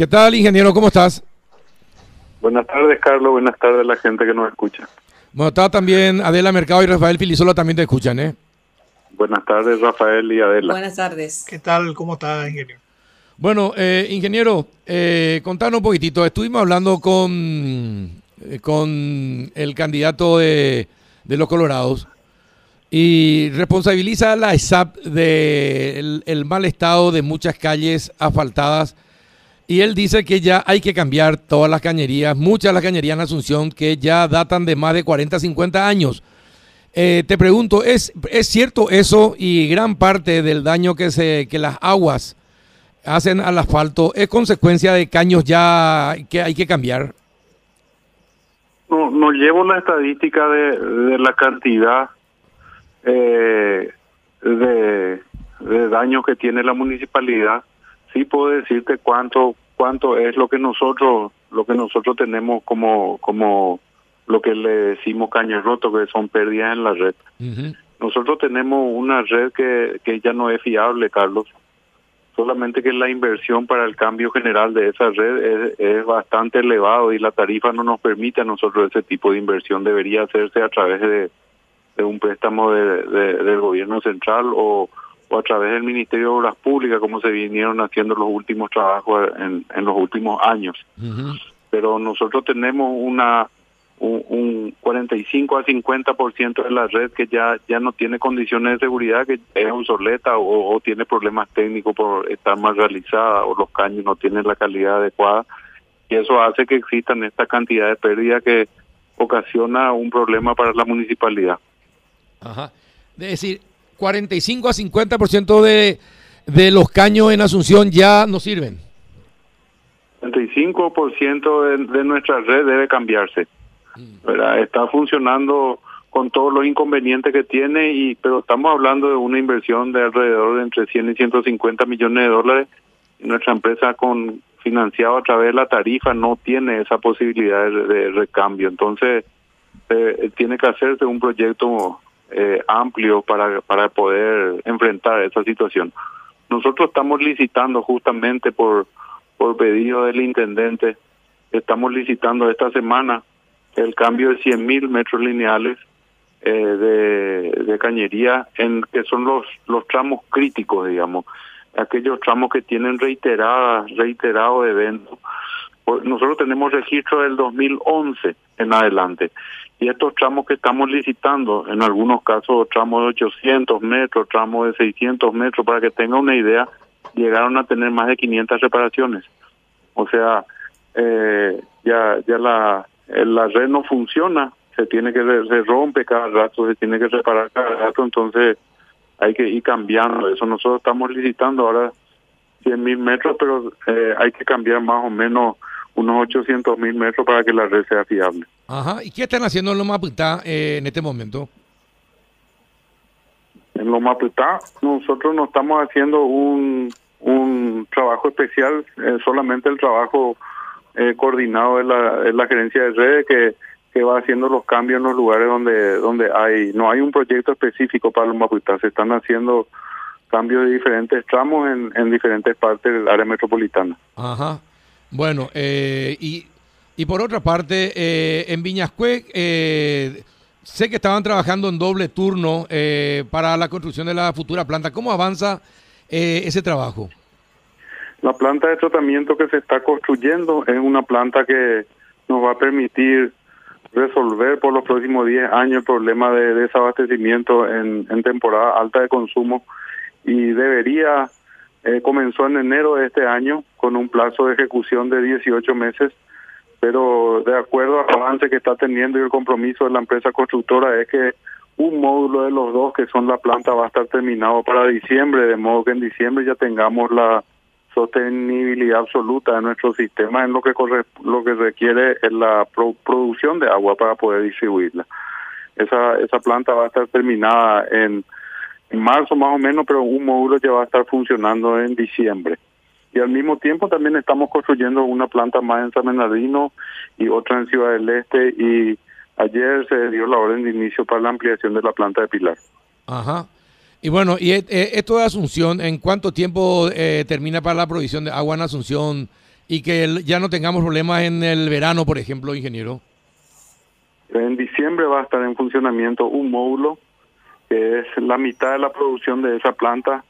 ¿Qué tal, ingeniero? ¿Cómo estás? Buenas tardes, Carlos. Buenas tardes a la gente que nos escucha. Bueno, está también Adela Mercado y Rafael Filisola también te escuchan, ¿eh? Buenas tardes, Rafael y Adela. Buenas tardes. ¿Qué tal? ¿Cómo está, ingeniero? Bueno, eh, ingeniero, eh, contanos un poquitito. Estuvimos hablando con, eh, con el candidato de, de los Colorados y responsabiliza a la ESAP del el mal estado de muchas calles asfaltadas. Y él dice que ya hay que cambiar todas las cañerías, muchas de las cañerías en Asunción que ya datan de más de 40, 50 años. Eh, te pregunto, ¿es, ¿es cierto eso y gran parte del daño que, se, que las aguas hacen al asfalto es consecuencia de caños ya que hay que cambiar? No, no llevo la estadística de, la cantidad eh, de daño que tiene la municipalidad. Sí puedo decirte cuánto cuánto es lo que nosotros lo que nosotros tenemos como como lo que le decimos caño roto que son pérdidas en la red. Nosotros tenemos una red que, que ya no es fiable, Carlos. Solamente que la inversión para el cambio general de esa red es, es bastante elevado y la tarifa no nos permite a nosotros ese tipo de inversión. Debería hacerse a través de, de un préstamo de, de- del gobierno central o, o a través del Ministerio de Obras Públicas, como se vinieron haciendo los últimos trabajos en, en los últimos años pero nosotros tenemos una un, un 45 a 50% de la red que ya ya no tiene condiciones de seguridad, que es obsoleta o, o tiene problemas técnicos por estar mal realizada o los caños no tienen la calidad adecuada y eso hace que existan esta cantidad de pérdida que ocasiona un problema para la municipalidad. Ajá. Es decir, 45 a 50% de, de los caños en Asunción ya no sirven. 35% de, de nuestra red debe cambiarse. ¿verdad? Está funcionando con todos los inconvenientes que tiene, y pero estamos hablando de una inversión de alrededor de entre 100 y 150 millones de dólares. Y nuestra empresa con financiado a través de la tarifa no tiene esa posibilidad de, de recambio. Entonces, eh, tiene que hacerse un proyecto eh, amplio para, para poder enfrentar esa situación. Nosotros estamos licitando justamente por, por pedido del intendente, estamos licitando esta semana el cambio de 100 mil metros lineales eh, de, de cañería, en que son los, los tramos críticos, digamos, aquellos tramos que tienen reiteradas, reiterado eventos. Nosotros tenemos registro del 2011 en adelante y estos tramos que estamos licitando, en algunos casos tramos de 800 metros, tramos de 600 metros, para que tenga una idea, llegaron a tener más de 500 reparaciones. O sea, eh, ya ya la eh, la red no funciona, se tiene que se rompe cada rato, se tiene que reparar cada rato, entonces hay que ir cambiando eso. Nosotros estamos licitando ahora 100 mil metros, pero eh, hay que cambiar más o menos unos 800 mil metros para que la red sea fiable. Ajá. ¿Y qué están haciendo en Loma Pitá eh, en este momento? En Loma Pitá, nosotros no estamos haciendo un, un trabajo especial, eh, solamente el trabajo eh, coordinado de la, de la gerencia de redes que, que va haciendo los cambios en los lugares donde donde hay no hay un proyecto específico para Loma Pitá, se están haciendo cambios de diferentes tramos en, en diferentes partes del área metropolitana. Ajá. Bueno, eh, y, y por otra parte, eh, en Viñascue, eh, sé que estaban trabajando en doble turno eh, para la construcción de la futura planta. ¿Cómo avanza eh, ese trabajo? La planta de tratamiento que se está construyendo es una planta que nos va a permitir resolver por los próximos 10 años el problema de desabastecimiento en, en temporada alta de consumo y debería, eh, comenzó en enero de este año con un plazo de ejecución de 18 meses, pero de acuerdo al avance que está teniendo y el compromiso de la empresa constructora es que un módulo de los dos, que son la planta, va a estar terminado para diciembre, de modo que en diciembre ya tengamos la sostenibilidad absoluta de nuestro sistema en lo que corre, lo que requiere es la pro- producción de agua para poder distribuirla. Esa esa planta va a estar terminada en, en marzo más o menos, pero un módulo ya va a estar funcionando en diciembre. Y al mismo tiempo también estamos construyendo una planta más en San Bernardino y otra en Ciudad del Este y ayer se dio la orden de inicio para la ampliación de la planta de Pilar. Ajá. Y bueno, y eh, esto de Asunción, ¿en cuánto tiempo eh, termina para la provisión de agua en Asunción y que ya no tengamos problemas en el verano, por ejemplo, ingeniero? En diciembre va a estar en funcionamiento un módulo que es la mitad de la producción de esa planta,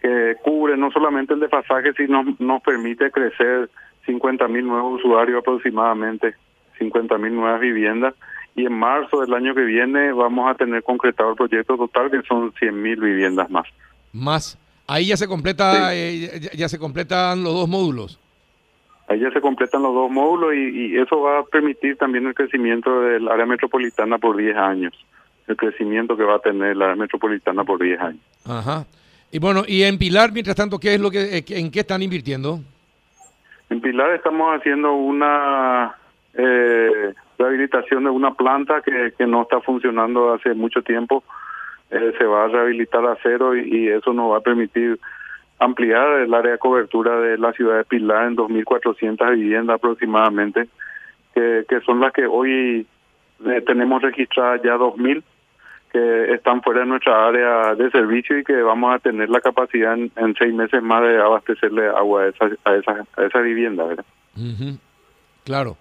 que cubre no solamente el desfasaje, sino nos permite crecer 50 mil nuevos usuarios aproximadamente, 50 mil nuevas viviendas. Y en marzo del año que viene vamos a tener concretado el proyecto total, que son 100 mil viviendas más. Más. Ahí ya se completa, eh, ya, se completan los dos módulos. Ahí ya se completan los dos módulos y, y, eso va a permitir también el crecimiento del área metropolitana por 10 años. El crecimiento que va a tener la metropolitana por 10 años. Ajá. Y bueno, y en Pilar, mientras tanto, ¿qué es lo que, eh, en qué están invirtiendo? En Pilar estamos haciendo una eh, rehabilitación de una planta que, que no está funcionando hace mucho tiempo. Eh, se va a rehabilitar a cero y, eso nos va a permitir ampliar el área de cobertura de la ciudad de Pilar en 2.400 viviendas aproximadamente, que, que son las que hoy eh, tenemos registradas ya 2.000 que están fuera de nuestra área de servicio y que vamos a tener la capacidad en, seis meses más de abastecerle agua a esa, a esa, a esa vivienda, ¿verdad? Claro.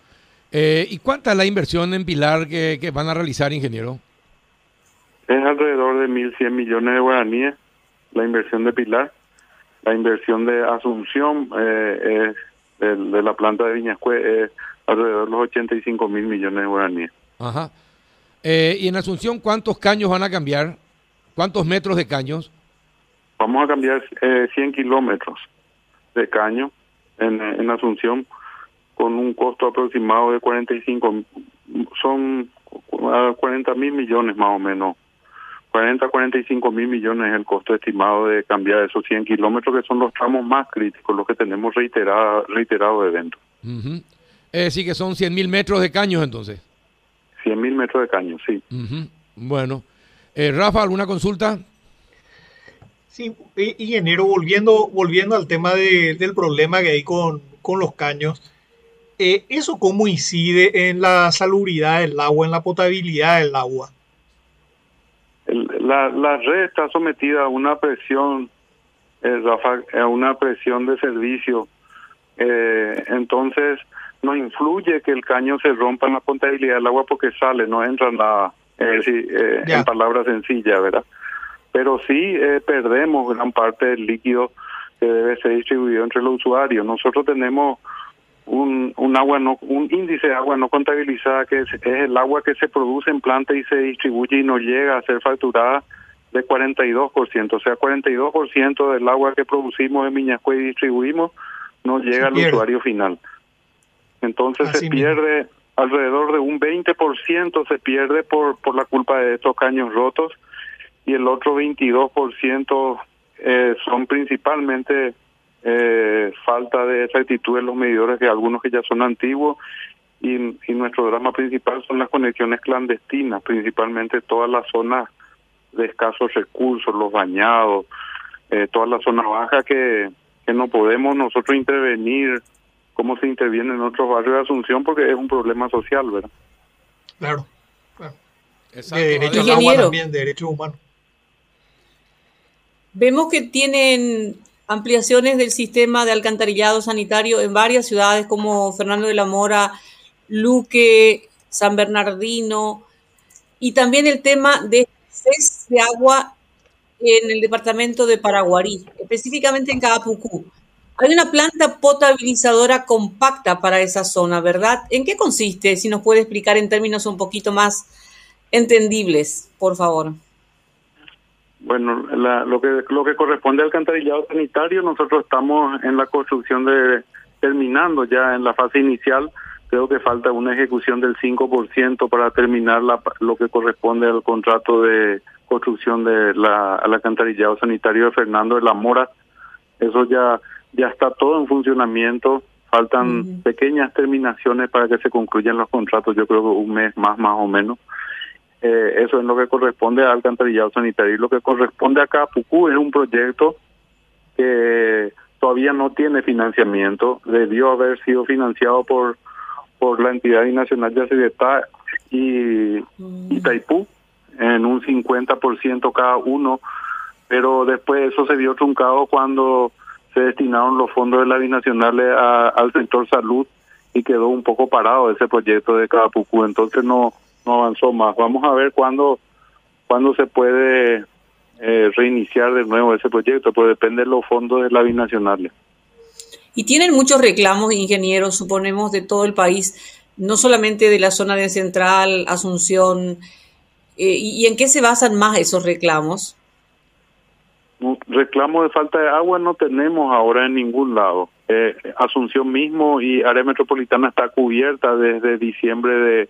Eh, ¿Y cuánta es la inversión en Pilar que, que van a realizar, ingeniero? Es alrededor de 1.100 millones de guaraníes la inversión de Pilar. La inversión de Asunción eh, es de, la planta de Viñascue es alrededor de los 85 mil millones de guaraníes. Ajá. Eh, ¿Y en Asunción cuántos caños van a cambiar? ¿Cuántos metros de caños? Vamos a cambiar eh, 100 kilómetros de caño en, en Asunción con un costo aproximado de 45, son 40 mil millones más o menos. 40 a 45 mil millones es el costo estimado de cambiar esos 100 kilómetros, que son los tramos más críticos, los que tenemos reiterado, reiterado de dentro. Es decir, que son 100 mil metros de caños entonces. 100 mil metros de caño, sí. Bueno. Eh, Rafa, ¿alguna consulta? Sí, ingeniero, volviendo, volviendo al tema del problema que hay con, con los caños, eh, ¿eso cómo incide en la salubridad del agua, en la potabilidad del agua? la, la red está sometida a una presión, eh, Rafa, a una presión de servicio. Eh, entonces, no influye que el caño se rompa en la potabilidad del agua porque sale, no entra nada, eh, eh en palabras sencillas, ¿verdad? Pero sí eh, perdemos gran parte del líquido que debe ser distribuido entre los usuarios. Nosotros tenemos un, un agua no un índice de agua no contabilizada que es, el agua que se produce en planta y se distribuye y no llega a ser facturada de 42%, o sea, 42% del agua que producimos en Miñascue y distribuimos no llega al usuario final. Entonces se pierde alrededor de un 20% se pierde por por la culpa de estos caños rotos y el otro 22% eh, son principalmente eh, falta de exactitud en los medidores de algunos que ya son antiguos y, y nuestro drama principal son las conexiones clandestinas, principalmente todas las zonas de escasos recursos, los bañados, eh, toda la zona baja que, que no podemos nosotros intervenir cómo se interviene en otros barrios de Asunción porque es un problema social, ¿verdad? Claro, claro. De derechos también, de derechos humanos. Vemos que tienen ampliaciones del sistema de alcantarillado sanitario en varias ciudades como Fernando de la Mora, Luque, San Bernardino, y también el tema de de agua en el departamento de Paraguarí, específicamente en Capucú. Hay una planta potabilizadora compacta para esa zona, ¿verdad? ¿En qué consiste? Si nos puede explicar en términos un poquito más entendibles, por favor. Bueno, lo que lo que corresponde al alcantarillado sanitario, nosotros estamos en la construcción de terminando ya en la fase inicial. Creo que falta una ejecución del 5% para terminar la, lo que corresponde al contrato de construcción de la al alcantarillado sanitario de Fernando de la Mora. Eso ya ya está todo en funcionamiento, faltan pequeñas terminaciones para que se concluyan los contratos, yo creo que un mes más más o menos. Eh, eso es lo que corresponde al alcantarillado sanitario. Y lo que corresponde a Capucú es un proyecto que todavía no tiene financiamiento, debió haber sido financiado por por la entidad nacional de Acedetá y Itaipú en un 50% cada uno, pero después eso se vio truncado cuando se destinaron los fondos de la binacionales al sector salud y quedó un poco parado ese proyecto de Capucú, entonces no, no avanzó más. Vamos a ver cuándo, cuándo se puede eh, reiniciar de nuevo ese proyecto, pues depende de los fondos de la binacionales. Y tienen muchos reclamos, ingenieros, suponemos, de todo el país, no solamente de la zona de Central, Asunción. Eh, ¿Y en qué se basan más esos reclamos? Reclamos de falta de agua no tenemos ahora en ningún lado. Eh, Asunción mismo y área metropolitana está cubierta desde diciembre de,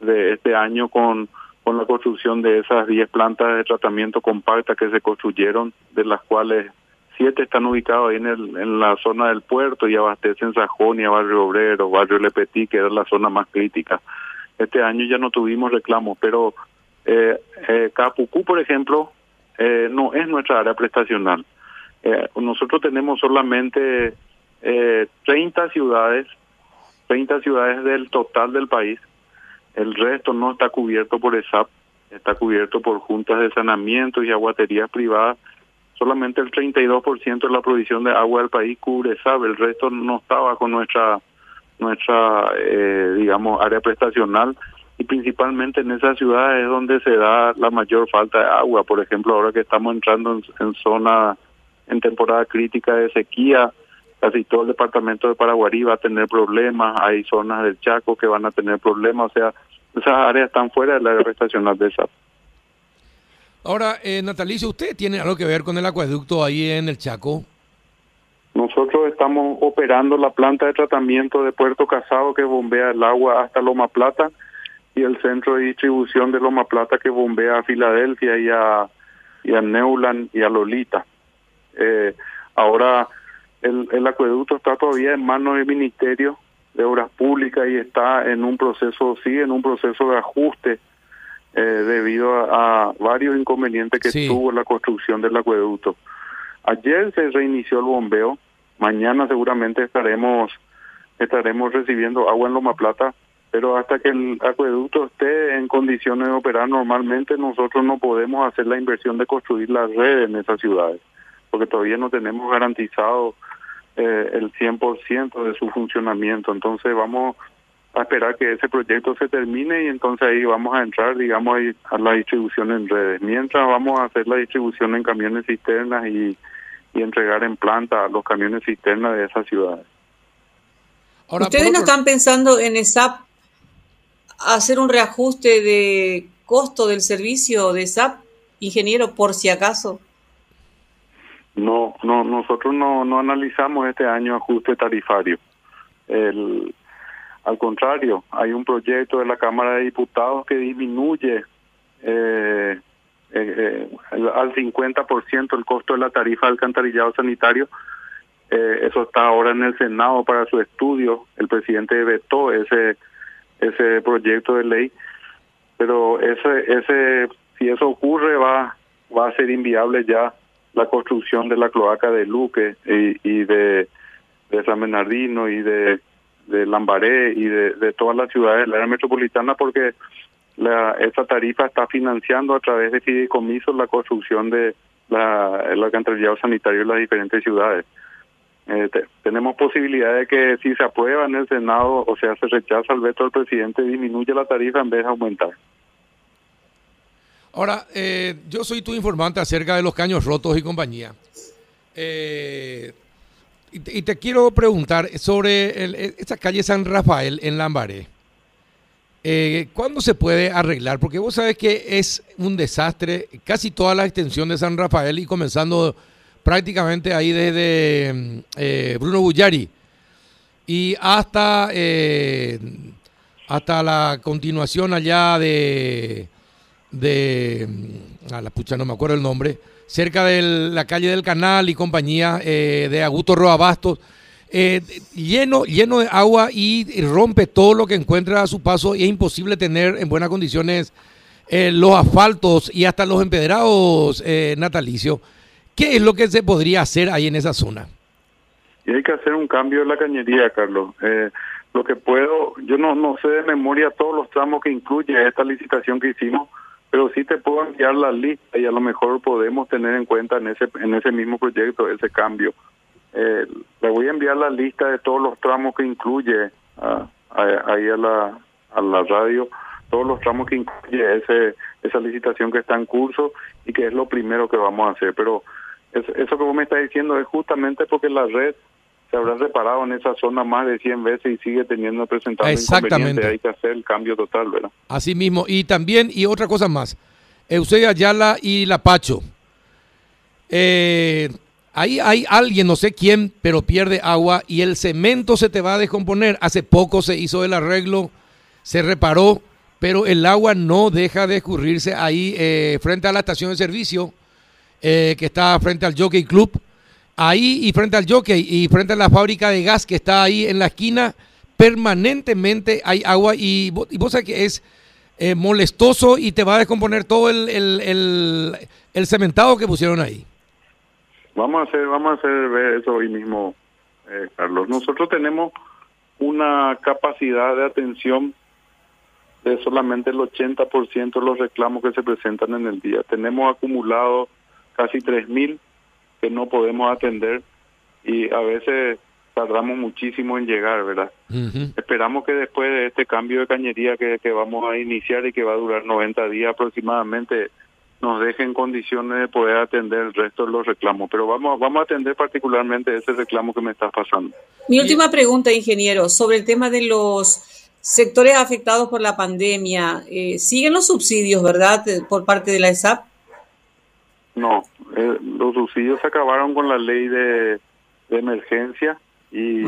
de este año con, con la construcción de esas 10 plantas de tratamiento compacta que se construyeron, de las cuales siete están ubicados ahí en, el, en la zona del puerto y abastecen Sajonia, Barrio Obrero, Barrio Le Petit, que era la zona más crítica. Este año ya no tuvimos reclamos, pero eh, eh, Capucú, por ejemplo, eh, no es nuestra área prestacional. Eh, nosotros tenemos solamente eh, 30 ciudades, 30 ciudades del total del país. El resto no está cubierto por ESAP, está cubierto por juntas de saneamiento y aguaterías privadas. Solamente el 32% de la provisión de agua del país cubre ESAP, el resto no está bajo nuestra, nuestra eh, digamos, área prestacional y principalmente en esas ciudades es donde se da la mayor falta de agua. Por ejemplo, ahora que estamos entrando en, zona, en temporada crítica de sequía, casi todo el departamento de Paraguarí va a tener problemas, hay zonas del Chaco que van a tener problemas, o sea, esas áreas están fuera del área estacional de esa. Ahora, eh, Natalicio, ¿usted tiene algo que ver con el acueducto ahí en el Chaco? Nosotros estamos operando la planta de tratamiento de Puerto Casado que bombea el agua hasta Loma Plata y el centro de distribución de Loma Plata que bombea a Filadelfia y a, y a Neuland y a Lolita. Eh, ahora el, el acueducto está todavía en manos del Ministerio de Obras Públicas y está en un proceso, sí, en un proceso de ajuste eh, debido a, varios inconvenientes que tuvo la construcción del acueducto. Ayer se reinició el bombeo, mañana seguramente estaremos estaremos recibiendo agua en Loma Plata pero hasta que el acueducto esté en condiciones de operar normalmente, nosotros no podemos hacer la inversión de construir la red en esas ciudades, porque todavía no tenemos garantizado eh, el 100% de su funcionamiento. Entonces vamos a esperar que ese proyecto se termine y entonces ahí vamos a entrar, digamos, a la distribución en redes. Mientras vamos a hacer la distribución en camiones cisternas y, y entregar en planta los camiones cisternas de esas ciudades. ¿Ustedes no están pensando en esa hacer un reajuste de costo del servicio de SAP, ingeniero, por si acaso? No, no, nosotros no, no analizamos este año ajuste tarifario. El, al contrario, hay un proyecto de la Cámara de Diputados que disminuye eh, eh, eh al 50% el costo de la tarifa de alcantarillado sanitario. Eh, eso está ahora en el Senado para su estudio. El presidente vetó ese ese proyecto de ley, pero ese, ese, si eso ocurre va, va a ser inviable ya la construcción de la cloaca de Luque y, de, de San Bernardino y de, de Lambaré y de, todas las ciudades de la área metropolitana porque la, esta tarifa está financiando a través de fideicomisos la construcción de la, el alcantarillado sanitario en las diferentes ciudades. Eh, tenemos posibilidad de que si se aprueba en el Senado, o sea, se rechaza el veto del presidente, disminuye la tarifa en vez de aumentar. Ahora, eh, yo soy tu informante acerca de los caños rotos y compañía. Eh, y, te, quiero preguntar sobre el, esta calle San Rafael en Lambaré. ¿Cuándo se puede arreglar? Porque vos sabes que es un desastre casi toda la extensión de San Rafael y comenzando prácticamente ahí desde eh, Bruno Bullari y hasta, eh, hasta la continuación allá de, de, a la pucha no me acuerdo el nombre, cerca de la calle del Canal y compañía eh, de Augusto Roa Bastos, lleno, lleno de agua y rompe todo lo que encuentra a su paso y es imposible tener en buenas condiciones los asfaltos y hasta los empedrados natalicios. ¿Qué es lo que se podría hacer ahí en esa zona? Y hay que hacer un cambio en la cañería, Carlos. Eh, lo que puedo, yo no, no sé de memoria todos los tramos que incluye esta licitación que hicimos, pero sí te puedo enviar la lista y a lo mejor podemos tener en cuenta en ese en ese mismo proyecto ese cambio. eh, le voy a enviar la lista de todos los tramos que incluye ah, ahí a la, a la radio, todos los tramos que incluye ese, esa licitación que está en curso y que es lo primero que vamos a hacer. Pero eso que vos me estás diciendo es justamente porque la red se habrá reparado en esa zona más de 100 veces y sigue teniendo presentado Exactamente. Hay que hacer el cambio total, ¿verdad? Así mismo. Y también, y otra cosa más, Eusebio Ayala y La Pacho. Eh, ahí hay alguien, no sé quién, pero pierde agua y el cemento se te va a descomponer. Hace poco se hizo el arreglo, se reparó, pero el agua no deja de escurrirse ahí eh, frente a la estación de servicio eh, que está frente al Jockey Club ahí y frente al jockey y frente a la fábrica de gas que está ahí en la esquina, permanentemente hay agua y, y vos sabés que es eh, molestoso y te va a descomponer todo el, el, el, cementado que pusieron ahí. Vamos a hacer, vamos a hacer eso hoy mismo, eh, Carlos. Nosotros tenemos una capacidad de atención de solamente el 80% de los reclamos que se presentan en el día. Tenemos acumulado casi 3.000 que no podemos atender y a veces tardamos muchísimo en llegar, ¿verdad? Esperamos que después de este cambio de cañería que, que vamos a iniciar y que va a durar 90 días aproximadamente, nos dejen condiciones de poder atender el resto de los reclamos. Pero vamos, vamos a atender particularmente ese reclamo que me está pasando. Mi última pregunta, ingeniero, sobre el tema de los sectores afectados por la pandemia. Eh, ¿Siguen los subsidios, verdad, por parte de la ESAP? No, eh, los subsidios se acabaron con la ley de, emergencia y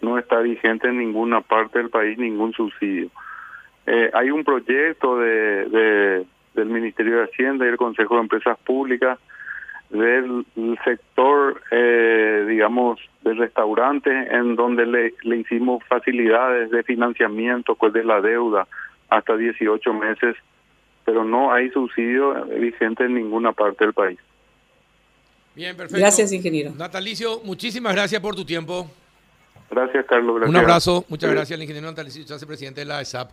no está vigente en ninguna parte del país ningún subsidio. Eh, hay un proyecto de, del Ministerio de Hacienda y el Consejo de Empresas Públicas del sector, eh, digamos, de restaurantes, en donde le, le hicimos facilidades de financiamiento pues de la deuda hasta 18 meses pero no hay subsidio vigente en ninguna parte del país. Bien, perfecto. Gracias, ingeniero. Natalicio, muchísimas gracias por tu tiempo. Gracias, Carlos. Un abrazo. Muchas gracias al ingeniero Natalicio presidente de la ESAP.